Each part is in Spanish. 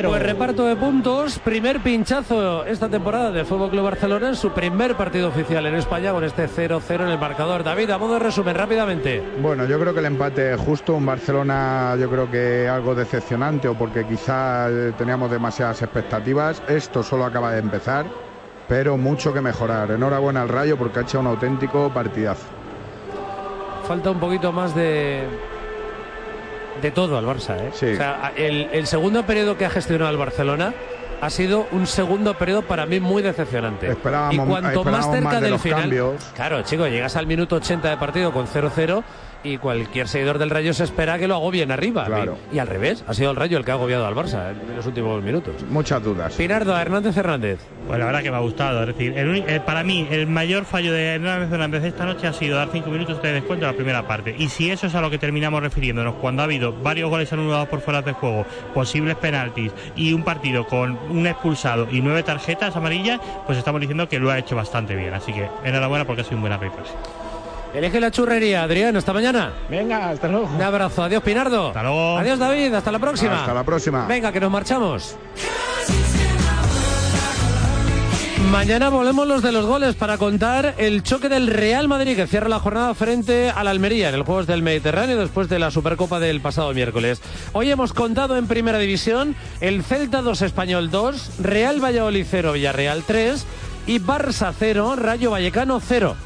Pues reparto de puntos, primer pinchazo esta temporada de Fútbol Club Barcelona en su primer partido oficial en España con este 0-0 en el marcador. David, a modo de resumen, rápidamente. Bueno, yo creo que el empate es justo, un Barcelona yo creo que algo decepcionante o porque quizá teníamos demasiadas expectativas. Esto solo acaba de empezar, pero mucho que mejorar. Enhorabuena al Rayo porque ha hecho un auténtico partidazo. Falta un poquito más de de todo al Barça. ¿eh? Sí. O sea, el, el segundo periodo que ha gestionado el Barcelona ha sido un segundo periodo para mí muy decepcionante. Esperábamos- y cuanto más cerca más de del final, cambios. claro, chico, llegas al minuto 80 de partido con 0-0 y cualquier seguidor del Rayo se espera que lo agobien arriba. Claro. Y, y al revés, ha sido el Rayo el que ha agobiado al Barça en los últimos minutos. Muchas dudas. Pinardo, a Hernández Hernández. Pues la verdad que me ha gustado. Es decir, el uni- eh, para mí, el mayor fallo de Hernández Hernández esta noche ha sido dar cinco minutos de descuento en la primera parte. Y si eso es a lo que terminamos refiriéndonos, cuando ha habido varios goles anulados por fuera de juego, posibles penaltis y un partido con un expulsado y nueve tarjetas amarillas, pues estamos diciendo que lo ha hecho bastante bien. Así que enhorabuena porque ha sido un buen arbitraje. Elige la churrería, Adrián, hasta mañana. Venga, hasta luego. Un abrazo, adiós Pinardo. Hasta luego. Adiós David, hasta la próxima. Hasta la próxima. Venga, que nos marchamos. Mañana volvemos los de los goles para contar el choque del Real Madrid que cierra la jornada frente al Almería en el Juegos del Mediterráneo después de la Supercopa del pasado miércoles. Hoy hemos contado en Primera División el Celta 2 Español 2, Real Valladolid 0 Villarreal 3 y Barça 0 Rayo Vallecano 0.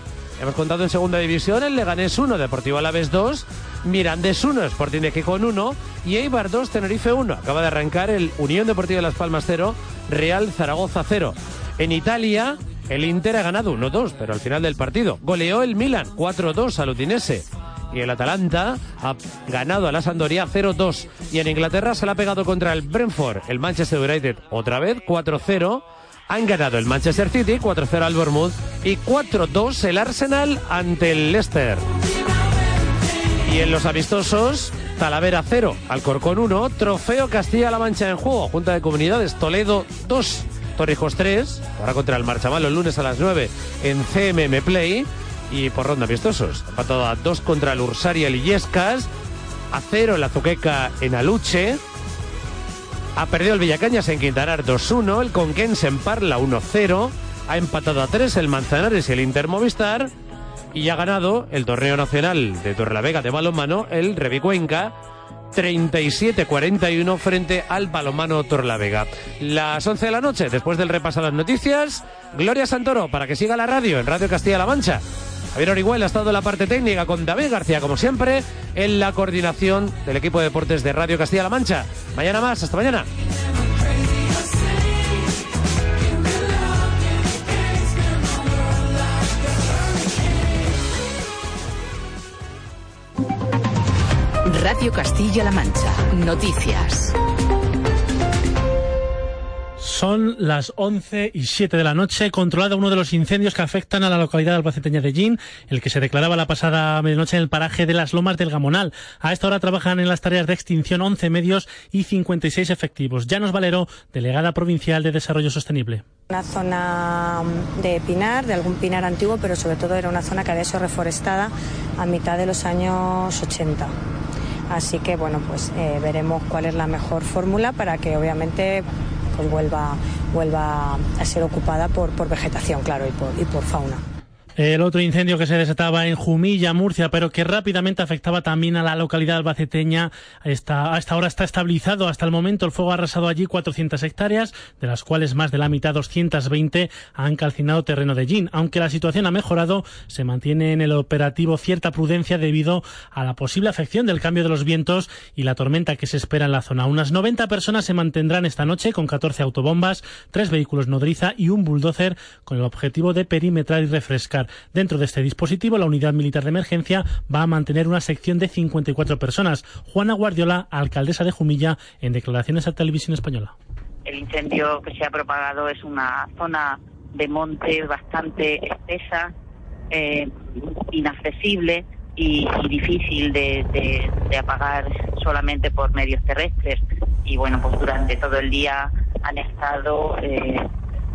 Hemos contado en Segunda División el Leganés 1 Deportivo Alavés 2, Mirandés 1 Sporting de Gijón 1 y Eibar 2 Tenerife 1. Acaba de arrancar el Unión Deportiva de Las Palmas 0, Real Zaragoza 0. En Italia, el Inter ha ganado 1-2, pero al final del partido goleó el Milan 4-2 al Udinese. Y el Atalanta ha ganado a la Sampdoria 0-2. Y en Inglaterra se la ha pegado contra el Brentford, el Manchester United otra vez 4-0. Han ganado el Manchester City 4-0 al Bournemouth y 4-2 el Arsenal ante el Leicester. Y en los amistosos, Talavera 0, Alcorcón 1, Trofeo Castilla-La Mancha en juego, Junta de Comunidades Toledo 2, Torrijos 3, ahora contra el Marchamalo el lunes a las 9 en CMM Play y por ronda amistosos. Empatado a 2 contra el Ursaria el Illescas, a 0 el Azuqueca en Aluche, ha perdido el Villacañas en Quintanar 2-1, el Conquense en Parla 1-0, ha empatado a 3 el Manzanares y el Intermovistar y ha ganado el torneo nacional de Torrelavega de balonmano, el Revicuenca, 37-41 frente al balonmano Torrelavega. Las 11 de la noche, después del repaso a las noticias, Gloria Santoro para que siga la radio en Radio Castilla-La Mancha. Javier Orihuela ha estado en la parte técnica con David García, como siempre, en la coordinación del equipo de deportes de Radio Castilla-La Mancha. Mañana más, hasta mañana. Radio Castilla-La Mancha. Noticias. Son las 11 y 7 de la noche. Controlado uno de los incendios que afectan a la localidad albaceteña de Gin, el que se declaraba la pasada medianoche en el paraje de las Lomas del Gamonal. A esta hora trabajan en las tareas de extinción 11 medios y 56 efectivos. Llanos Valero, delegada provincial de Desarrollo Sostenible. Una zona de pinar, de algún pinar antiguo, pero sobre todo era una zona que había sido reforestada a mitad de los años 80. Así que bueno, pues eh, veremos cuál es la mejor fórmula para que obviamente pues vuelva, vuelva a ser ocupada por, por vegetación, claro, y por, y por fauna. El otro incendio que se desataba en Jumilla, Murcia, pero que rápidamente afectaba también a la localidad albaceteña, está, hasta ahora está estabilizado. Hasta el momento el fuego ha arrasado allí 400 hectáreas, de las cuales más de la mitad, 220, han calcinado terreno de Gin. Aunque la situación ha mejorado, se mantiene en el operativo cierta prudencia debido a la posible afección del cambio de los vientos y la tormenta que se espera en la zona. Unas 90 personas se mantendrán esta noche con 14 autobombas, tres vehículos nodriza y un bulldozer con el objetivo de perimetrar y refrescar. Dentro de este dispositivo, la unidad militar de emergencia va a mantener una sección de 54 personas. Juana Guardiola, alcaldesa de Jumilla, en declaraciones a Televisión Española. El incendio que se ha propagado es una zona de monte bastante espesa, eh, inaccesible y, difícil de apagar solamente por medios terrestres. Y bueno, pues durante todo el día han estado eh,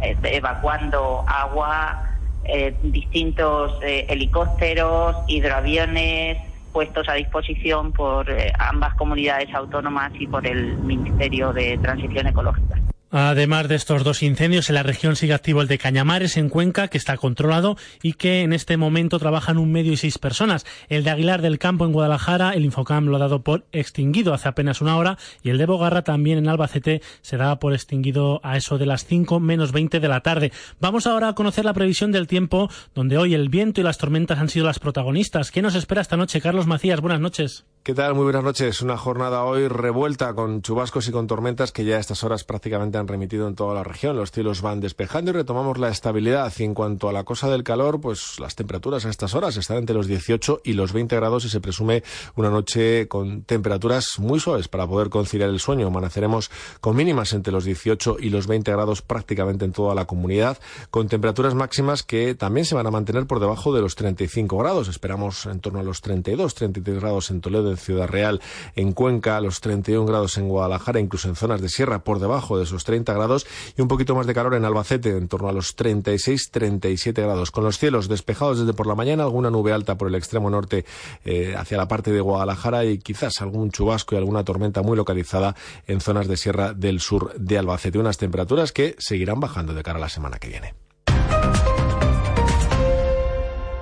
eh, evacuando agua, eh, distintos eh, helicópteros, hidroaviones, puestos a disposición por eh, ambas comunidades autónomas y por el Ministerio de Transición Ecológica. Además de estos dos incendios, en la región sigue activo el de Cañamares, en Cuenca, que está controlado y que en este momento trabajan un medio y seis personas. El de Aguilar del Campo, en Guadalajara, el Infocam lo ha dado por extinguido hace apenas una hora y el de Bogarra, también en Albacete, se da por extinguido a eso de las 5 menos 20 de la tarde. Vamos ahora a conocer la previsión del tiempo, donde hoy el viento y las tormentas han sido las protagonistas. ¿Qué nos espera esta noche? Carlos Macías, buenas noches. ¿Qué tal? Muy buenas noches. Una jornada hoy revuelta con chubascos y con tormentas que ya a estas horas prácticamente han remitido en toda la región. Los cielos van despejando y retomamos la estabilidad. Y en cuanto a la cosa del calor, pues las temperaturas a estas horas están entre los 18 y los 20 grados y se presume una noche con temperaturas muy suaves para poder conciliar el sueño. Amaneceremos con mínimas entre los 18 y los 20 grados prácticamente en toda la comunidad, con temperaturas máximas que también se van a mantener por debajo de los 35 grados. Esperamos en torno a los 32, 33 grados en Toledo Ciudad Real, en Cuenca, los 31 grados en Guadalajara, incluso en zonas de sierra por debajo de esos 30 grados y un poquito más de calor en Albacete, en torno a los 36, 37 grados. Con los cielos despejados desde por la mañana, alguna nube alta por el extremo norte eh, hacia la parte de Guadalajara y quizás algún chubasco y alguna tormenta muy localizada en zonas de sierra del sur de Albacete. Unas temperaturas que seguirán bajando de cara a la semana que viene.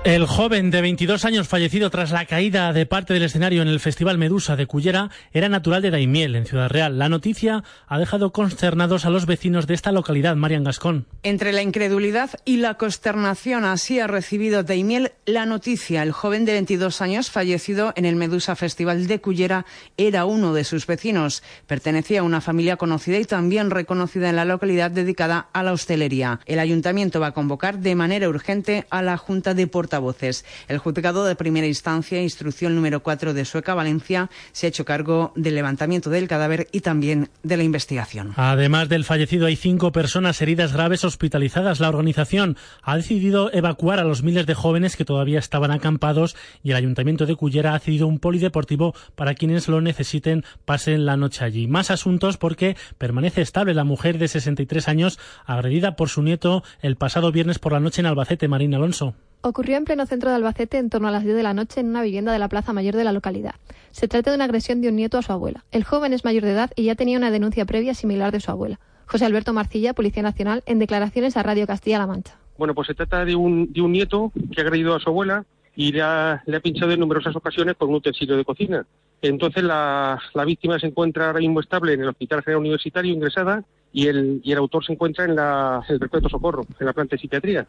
El joven de 22 años fallecido tras la caída de parte del escenario en el Festival Medusa de Cullera era natural de Daimiel, en Ciudad Real. La noticia ha dejado consternados a los vecinos de esta localidad, Marian Gascón. Entre la incredulidad y la consternación, así ha recibido Daimiel la noticia. El joven de 22 años fallecido en el Medusa Festival de Cullera era uno de sus vecinos. Pertenecía a una familia conocida y también reconocida en la localidad dedicada a la hostelería. El ayuntamiento va a convocar de manera urgente a la Junta de Portavoces voces. El juzgado de primera instancia, instrucción número 4 de Sueca Valencia, se ha hecho cargo del levantamiento del cadáver y también de la investigación. Además del fallecido, hay cinco personas heridas graves hospitalizadas. La organización ha decidido evacuar a los miles de jóvenes que todavía estaban acampados y el Ayuntamiento de Cullera ha cedido un polideportivo para quienes lo necesiten pasen la noche allí. Más asuntos porque permanece estable la mujer de 63 años agredida por su nieto el pasado viernes por la noche en Albacete, Marina Alonso ocurrió en pleno centro de Albacete en torno a las 10 de la noche en una vivienda de la Plaza Mayor de la localidad. Se trata de una agresión de un nieto a su abuela. El joven es mayor de edad y ya tenía una denuncia previa similar de su abuela. José Alberto Marcilla, Policía Nacional, en declaraciones a Radio Castilla-La Mancha. Bueno, pues se trata de un, de un nieto que ha agredido a su abuela y le ha, le ha pinchado en numerosas ocasiones con un utensilio de cocina. Entonces la, víctima se encuentra ahora mismo estable en el Hospital General Universitario ingresada y el, y el autor se encuentra en la, el Perpetuo Socorro, en la planta de psiquiatría.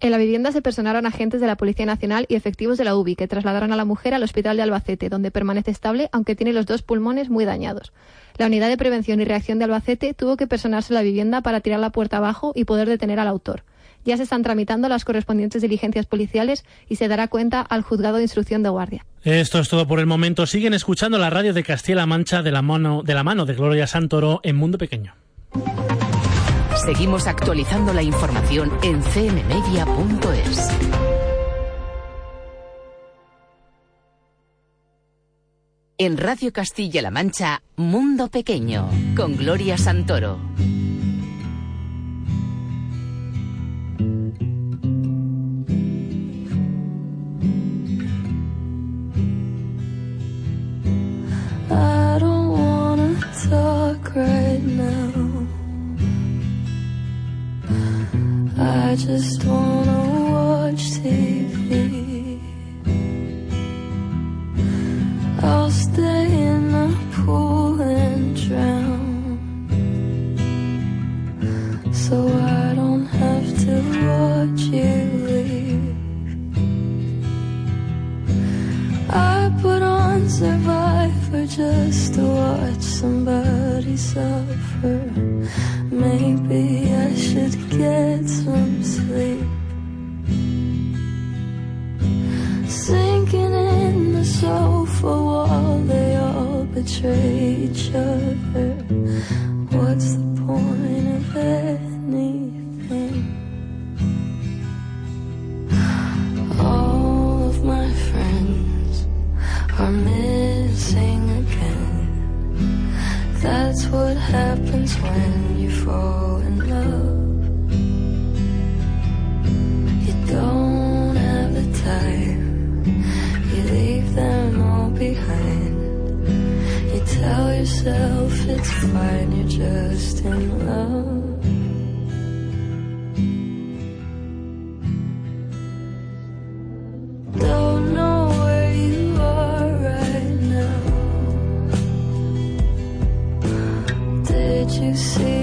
En la vivienda se personaron agentes de la Policía Nacional y efectivos de la UBI que trasladaron a la mujer al hospital de Albacete, donde permanece estable, aunque tiene los dos pulmones muy dañados. La unidad de prevención y reacción de Albacete tuvo que personarse en la vivienda para tirar la puerta abajo y poder detener al autor. Ya se están tramitando las correspondientes diligencias policiales y se dará cuenta al juzgado de instrucción de guardia. Esto es todo por el momento. Siguen escuchando la radio de Castilla-La Mancha de la, mano, de la mano de Gloria Santoro en Mundo Pequeño. Seguimos actualizando la información en cmmedia.es. En Radio Castilla-La Mancha, Mundo Pequeño, con Gloria Santoro. I just wanna all betray see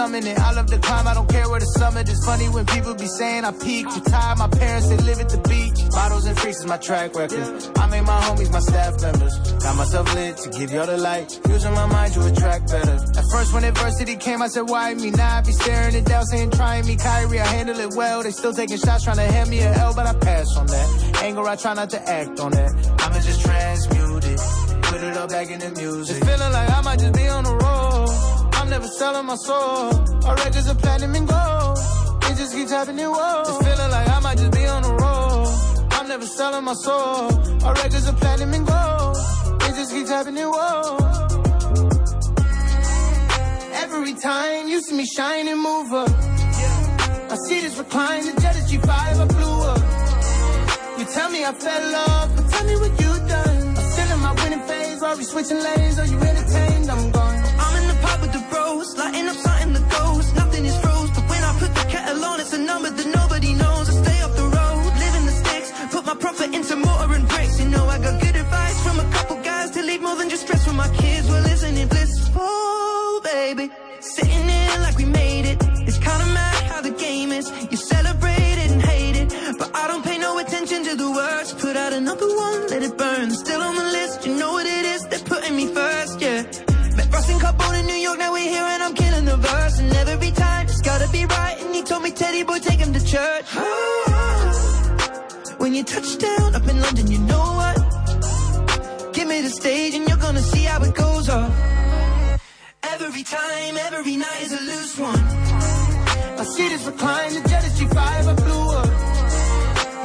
constantly summoning. I love the climb, I don't care where the summit is. Funny when people be saying I peaked. Retired, my parents, they live at the beach. Bottles and freaks is my track record. I made my homies my staff members. Got myself lit to give y'all the light. Using my mind to attract better. At first, when adversity came, I said, why me? Now I be staring it down, saying, try me, Kyrie. I handle it well. They still taking shots, trying to hand me a L, but I pass on that. Anger, I try not to act on that. I'ma just transmute it. Put it all back in the music. It's feeling like I might just be on the never selling my soul. Our records are platinum and gold. It just keeps happening, whoa. It's feeling like I might just be on the road. I'm never selling my soul. Our records are platinum and gold. It just keeps happening, whoa. Every time you see me shine and move up. I see this recline, the jet is G5, I blew up. You tell me I fell off, but tell me what you done. I'm still in my winning phase, we switching lanes, are you entertained? I'm gone. With the bros, lighting up something that goes. Nothing is froze, but when I put the kettle on, it's a number that nobody knows. I stay off the road, living the sticks, put my profit into motor and brakes. You know I got good advice from a couple guys to leave more than just stress for my kids. Well, isn't it blissful, baby? Sitting here like we made it. It's kinda mad how the game is. You celebrate it and hate it, but I don't pay no attention to the words. Put out another one, let it burn. Still on the list, told me, Teddy boy, take him to church. When you touch down up in London, you know what? Give me the stage and you're gonna see how it goes off. Every time, every night is a loose one. My seat is reclined, the jet is G5, I blew up.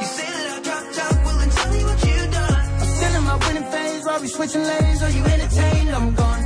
You say that I dropped out, well then tell me what you done. I'm still in my winning phase, while we switching lanes, are you entertained? I'm gone.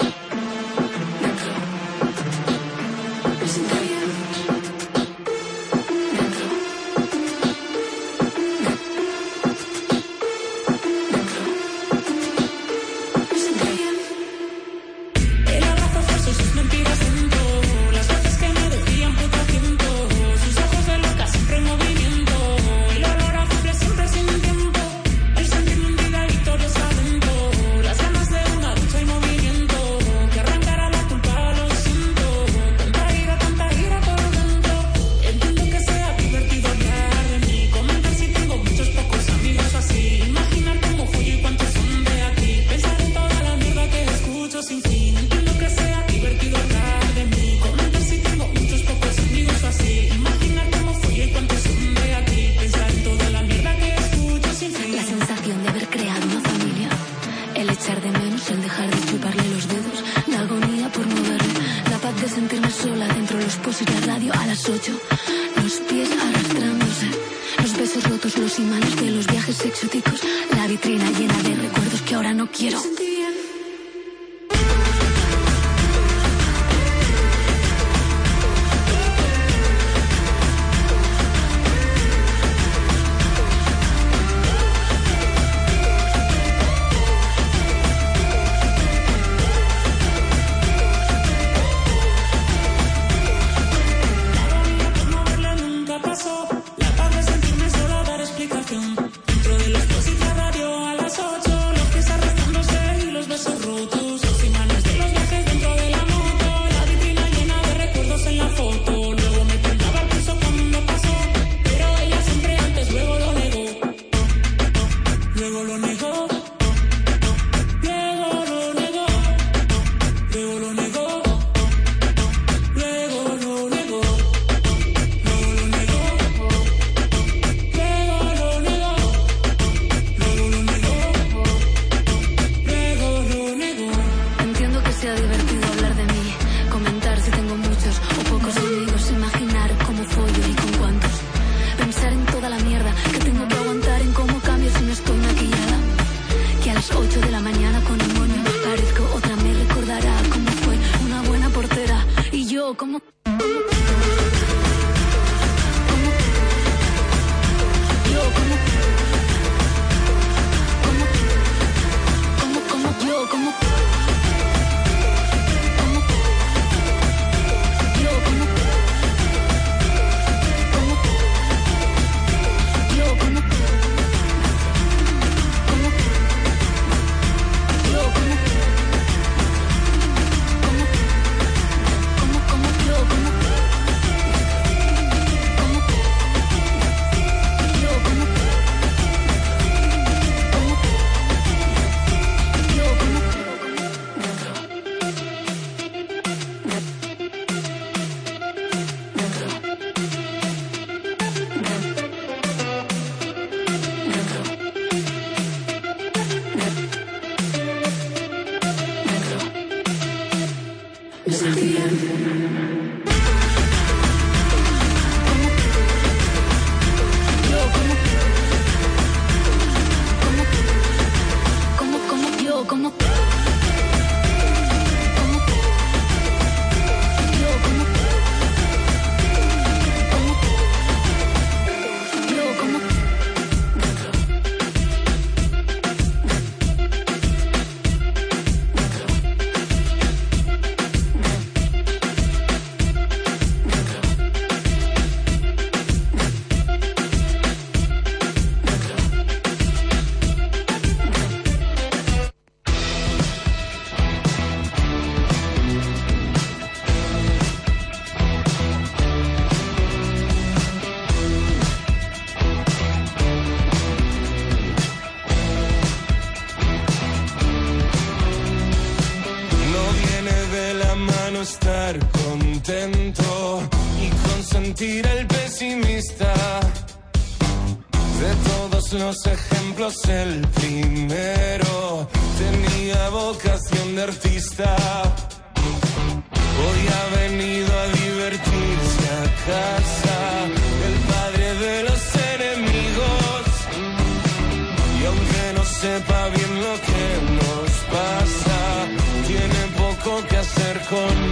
con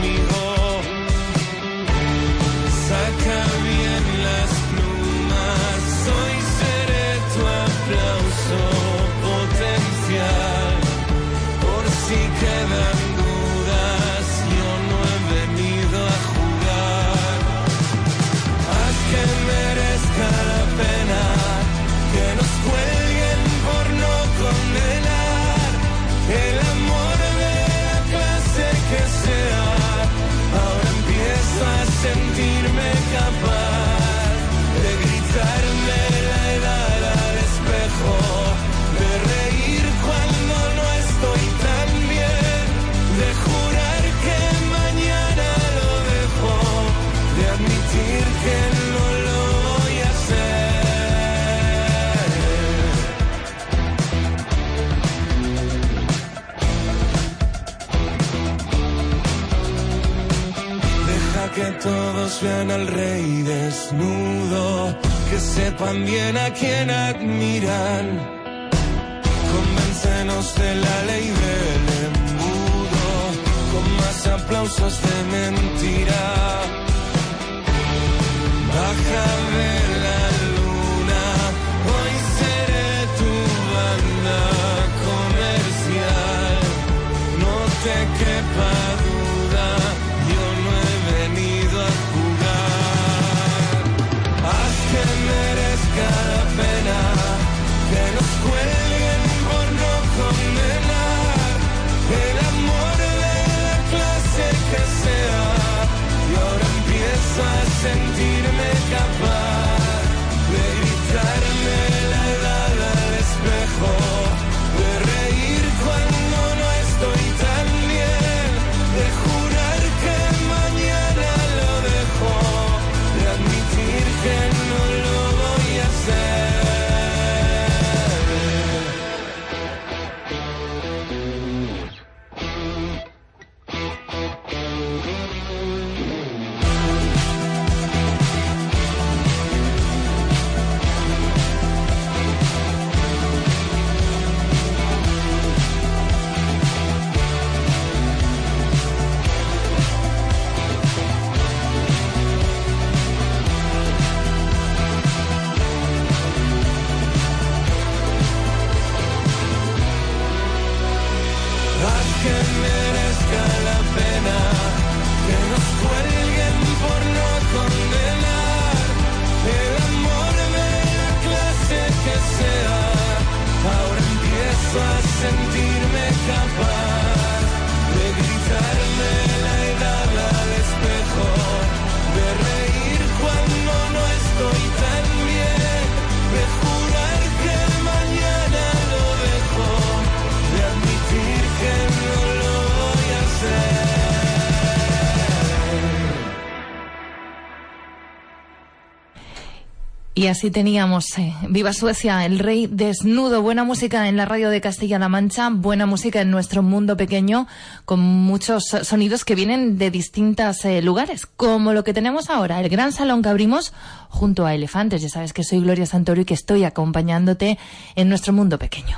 todos vean al rey desnudo, que sepan bien a quién admiran. Convéncenos de la ley del embudo, con más aplausos de mentira Y así teníamos eh, Viva Suecia, el rey desnudo, buena música en la radio de Castilla-La Mancha, buena música en nuestro mundo pequeño, con muchos sonidos que vienen de distintos eh, lugares, como lo que tenemos ahora, el gran salón que abrimos junto a Elefantes. Ya sabes que soy Gloria Santoro y que estoy acompañándote en nuestro mundo pequeño.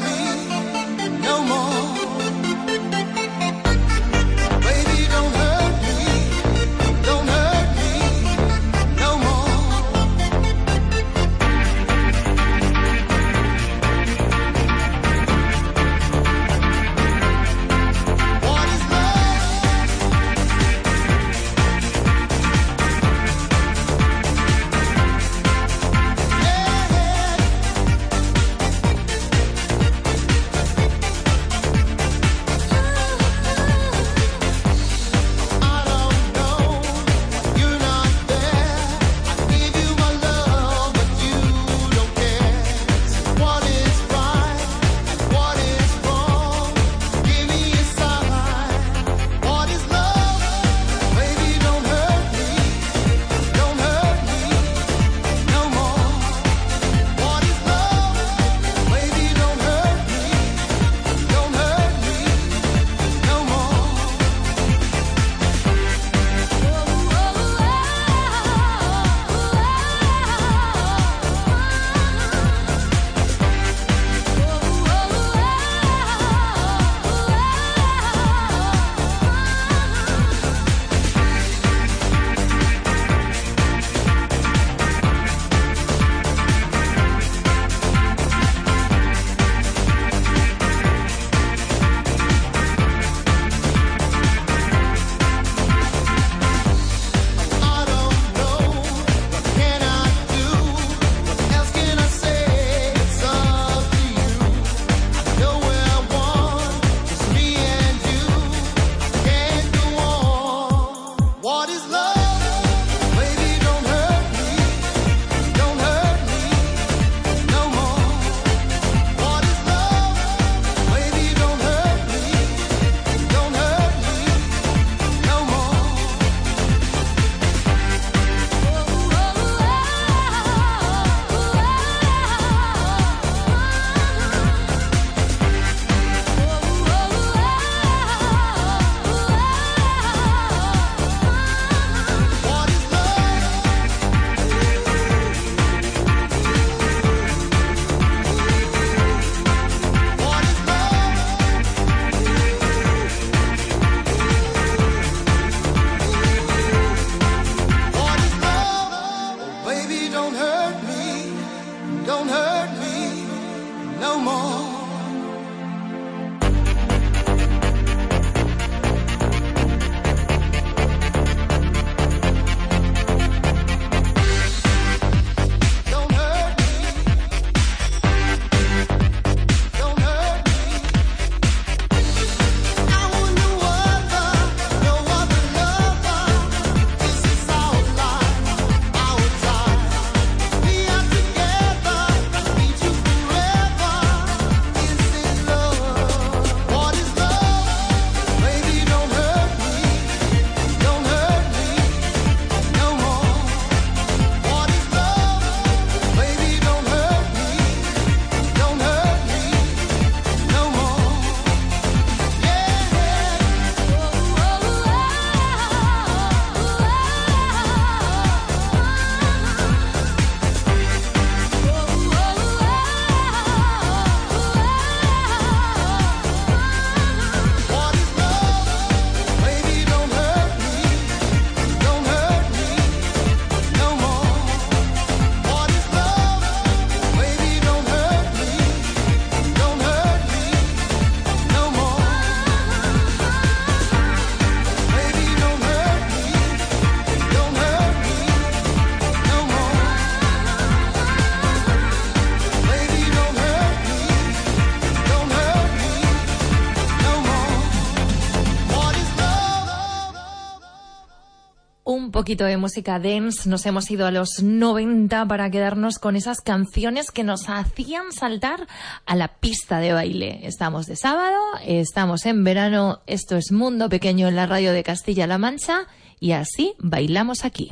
poquito de música dance, nos hemos ido a los 90 para quedarnos con esas canciones que nos hacían saltar a la pista de baile. Estamos de sábado, estamos en verano, esto es Mundo Pequeño en la radio de Castilla-La Mancha y así bailamos aquí.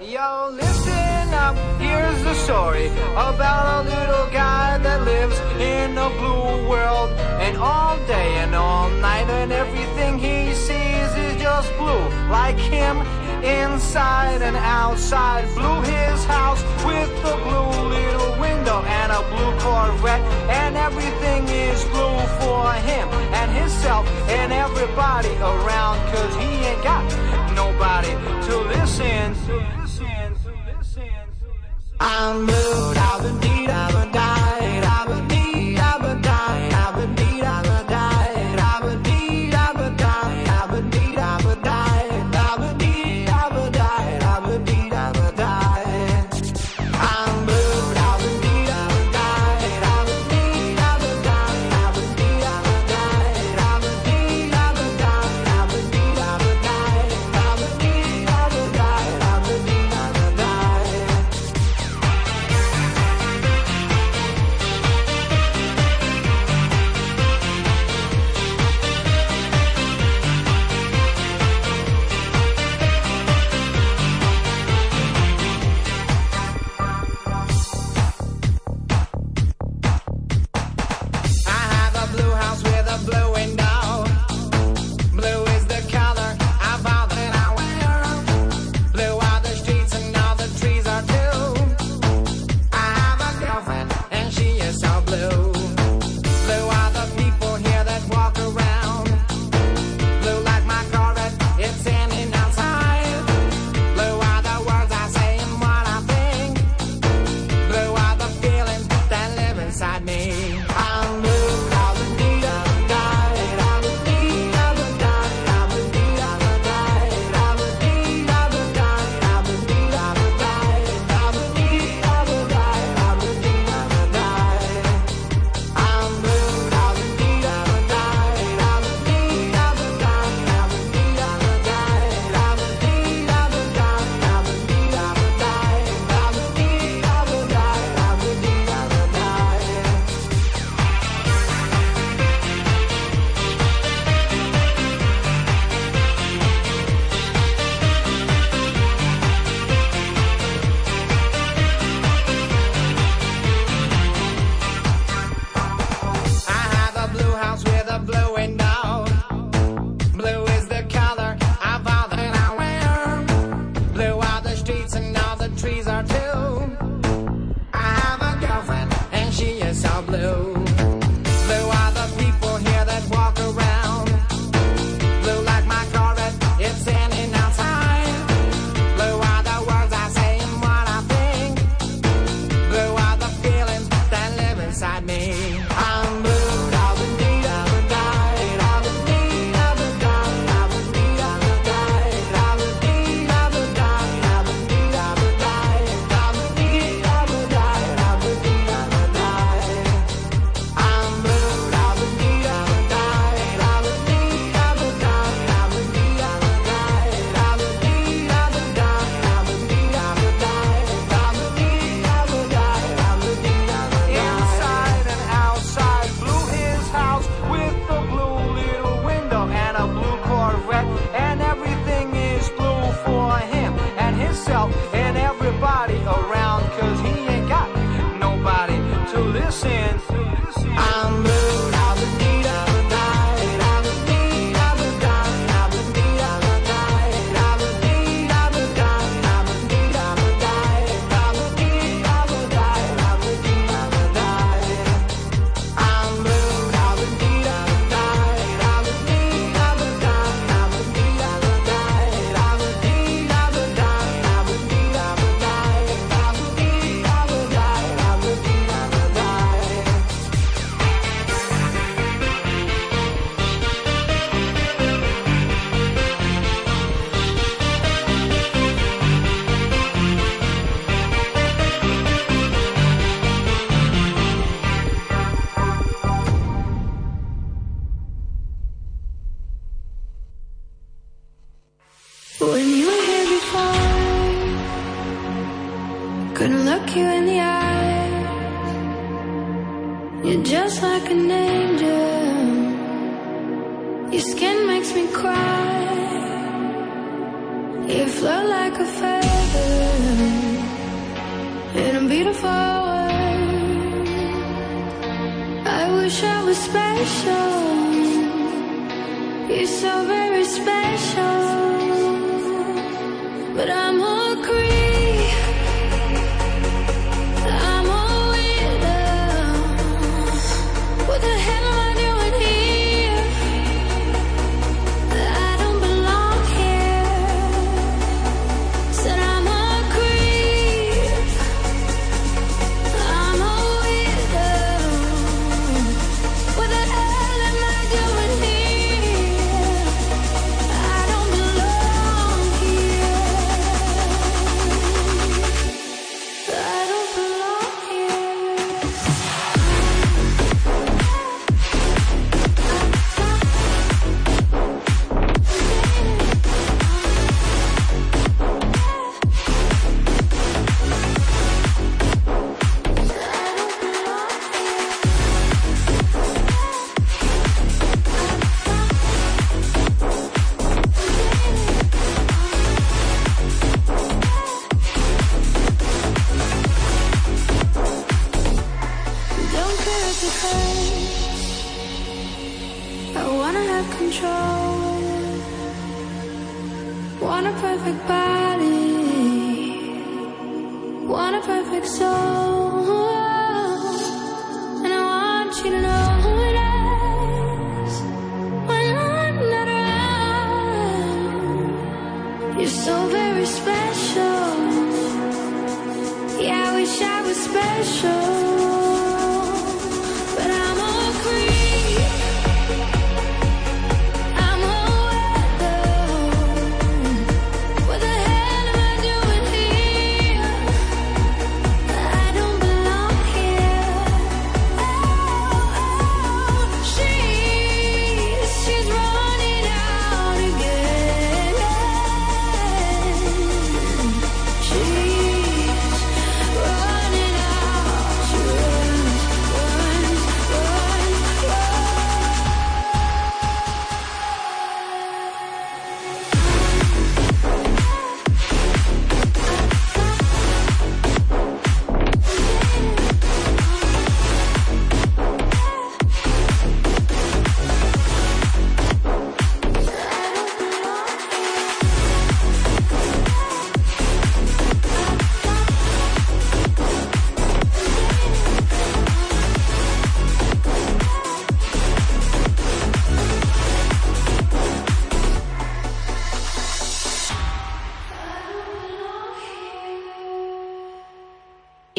Yo, listen up, here's the story about a little guy that lives in a blue world. And all day and all night, and everything he sees is just blue, like him inside and outside. Blew his house with the blue little window and a blue Corvette. And everything is blue for him and himself and everybody around. Cause he ain't got nobody to listen. To listen, to listen, to listen. I'm blue, I've been beat, I've been died.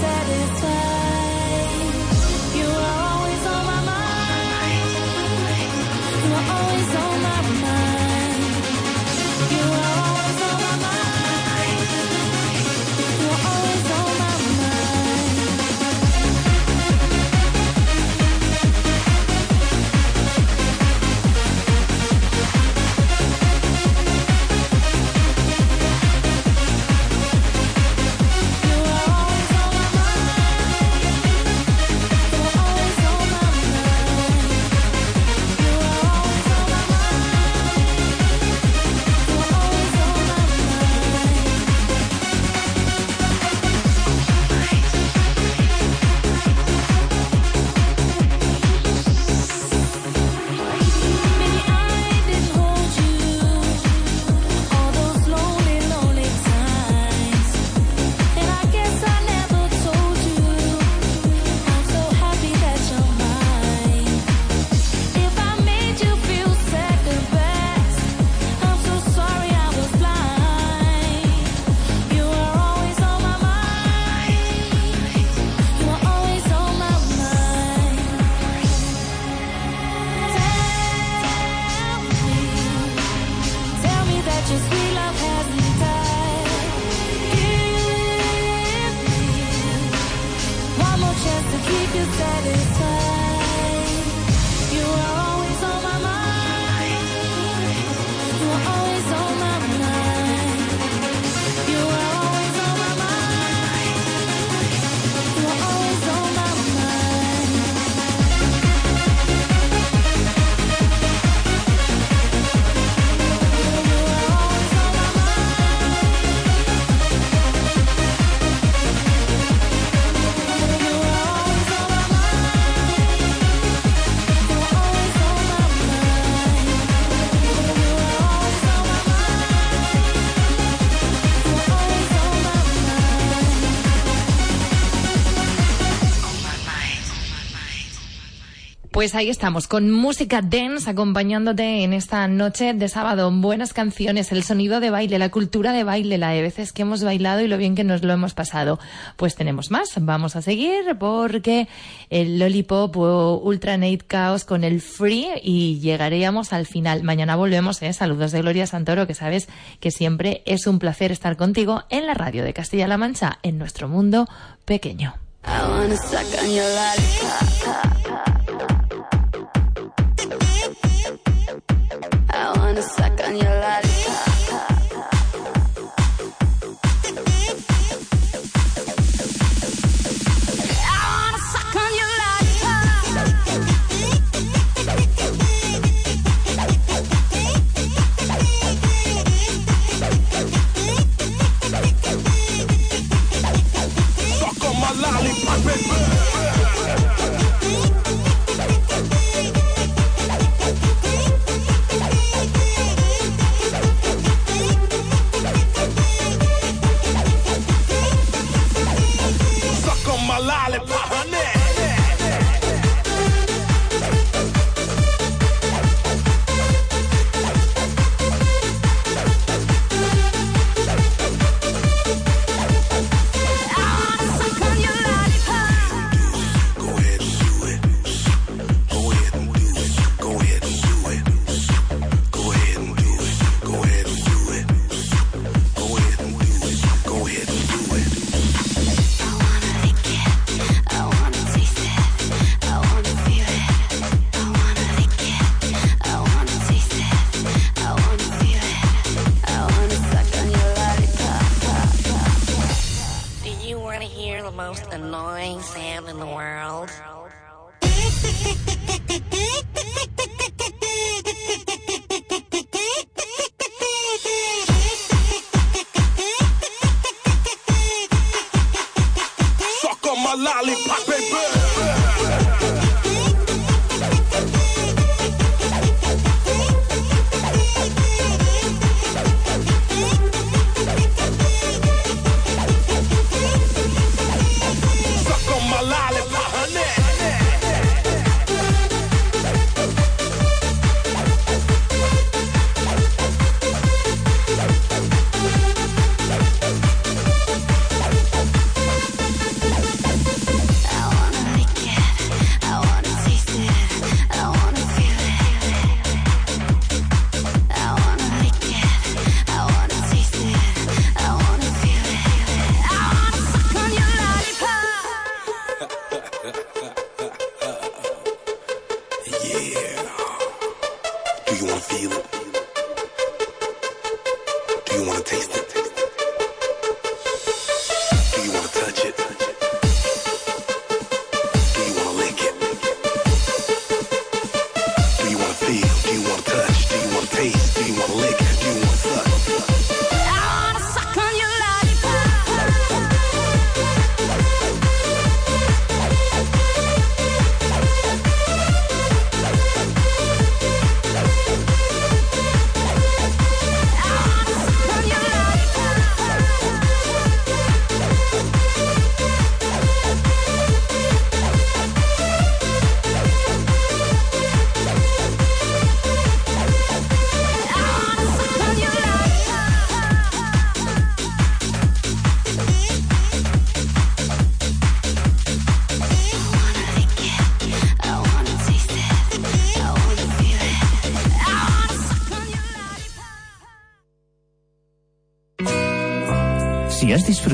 satisfied. Pues ahí estamos, con música dance acompañándote en esta noche de sábado. Buenas canciones, el sonido de baile, la cultura de baile, la de veces que hemos bailado y lo bien que nos lo hemos pasado. Pues tenemos más, vamos a seguir porque el Lollipop o Ultra Nate Chaos con el Free y llegaríamos al final. Mañana volvemos, ¿eh? Saludos de Gloria Santoro, que sabes que siempre es un placer estar contigo en la radio de Castilla-La Mancha, en nuestro mundo pequeño.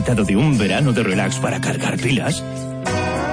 De un verano de relax para cargar pilas,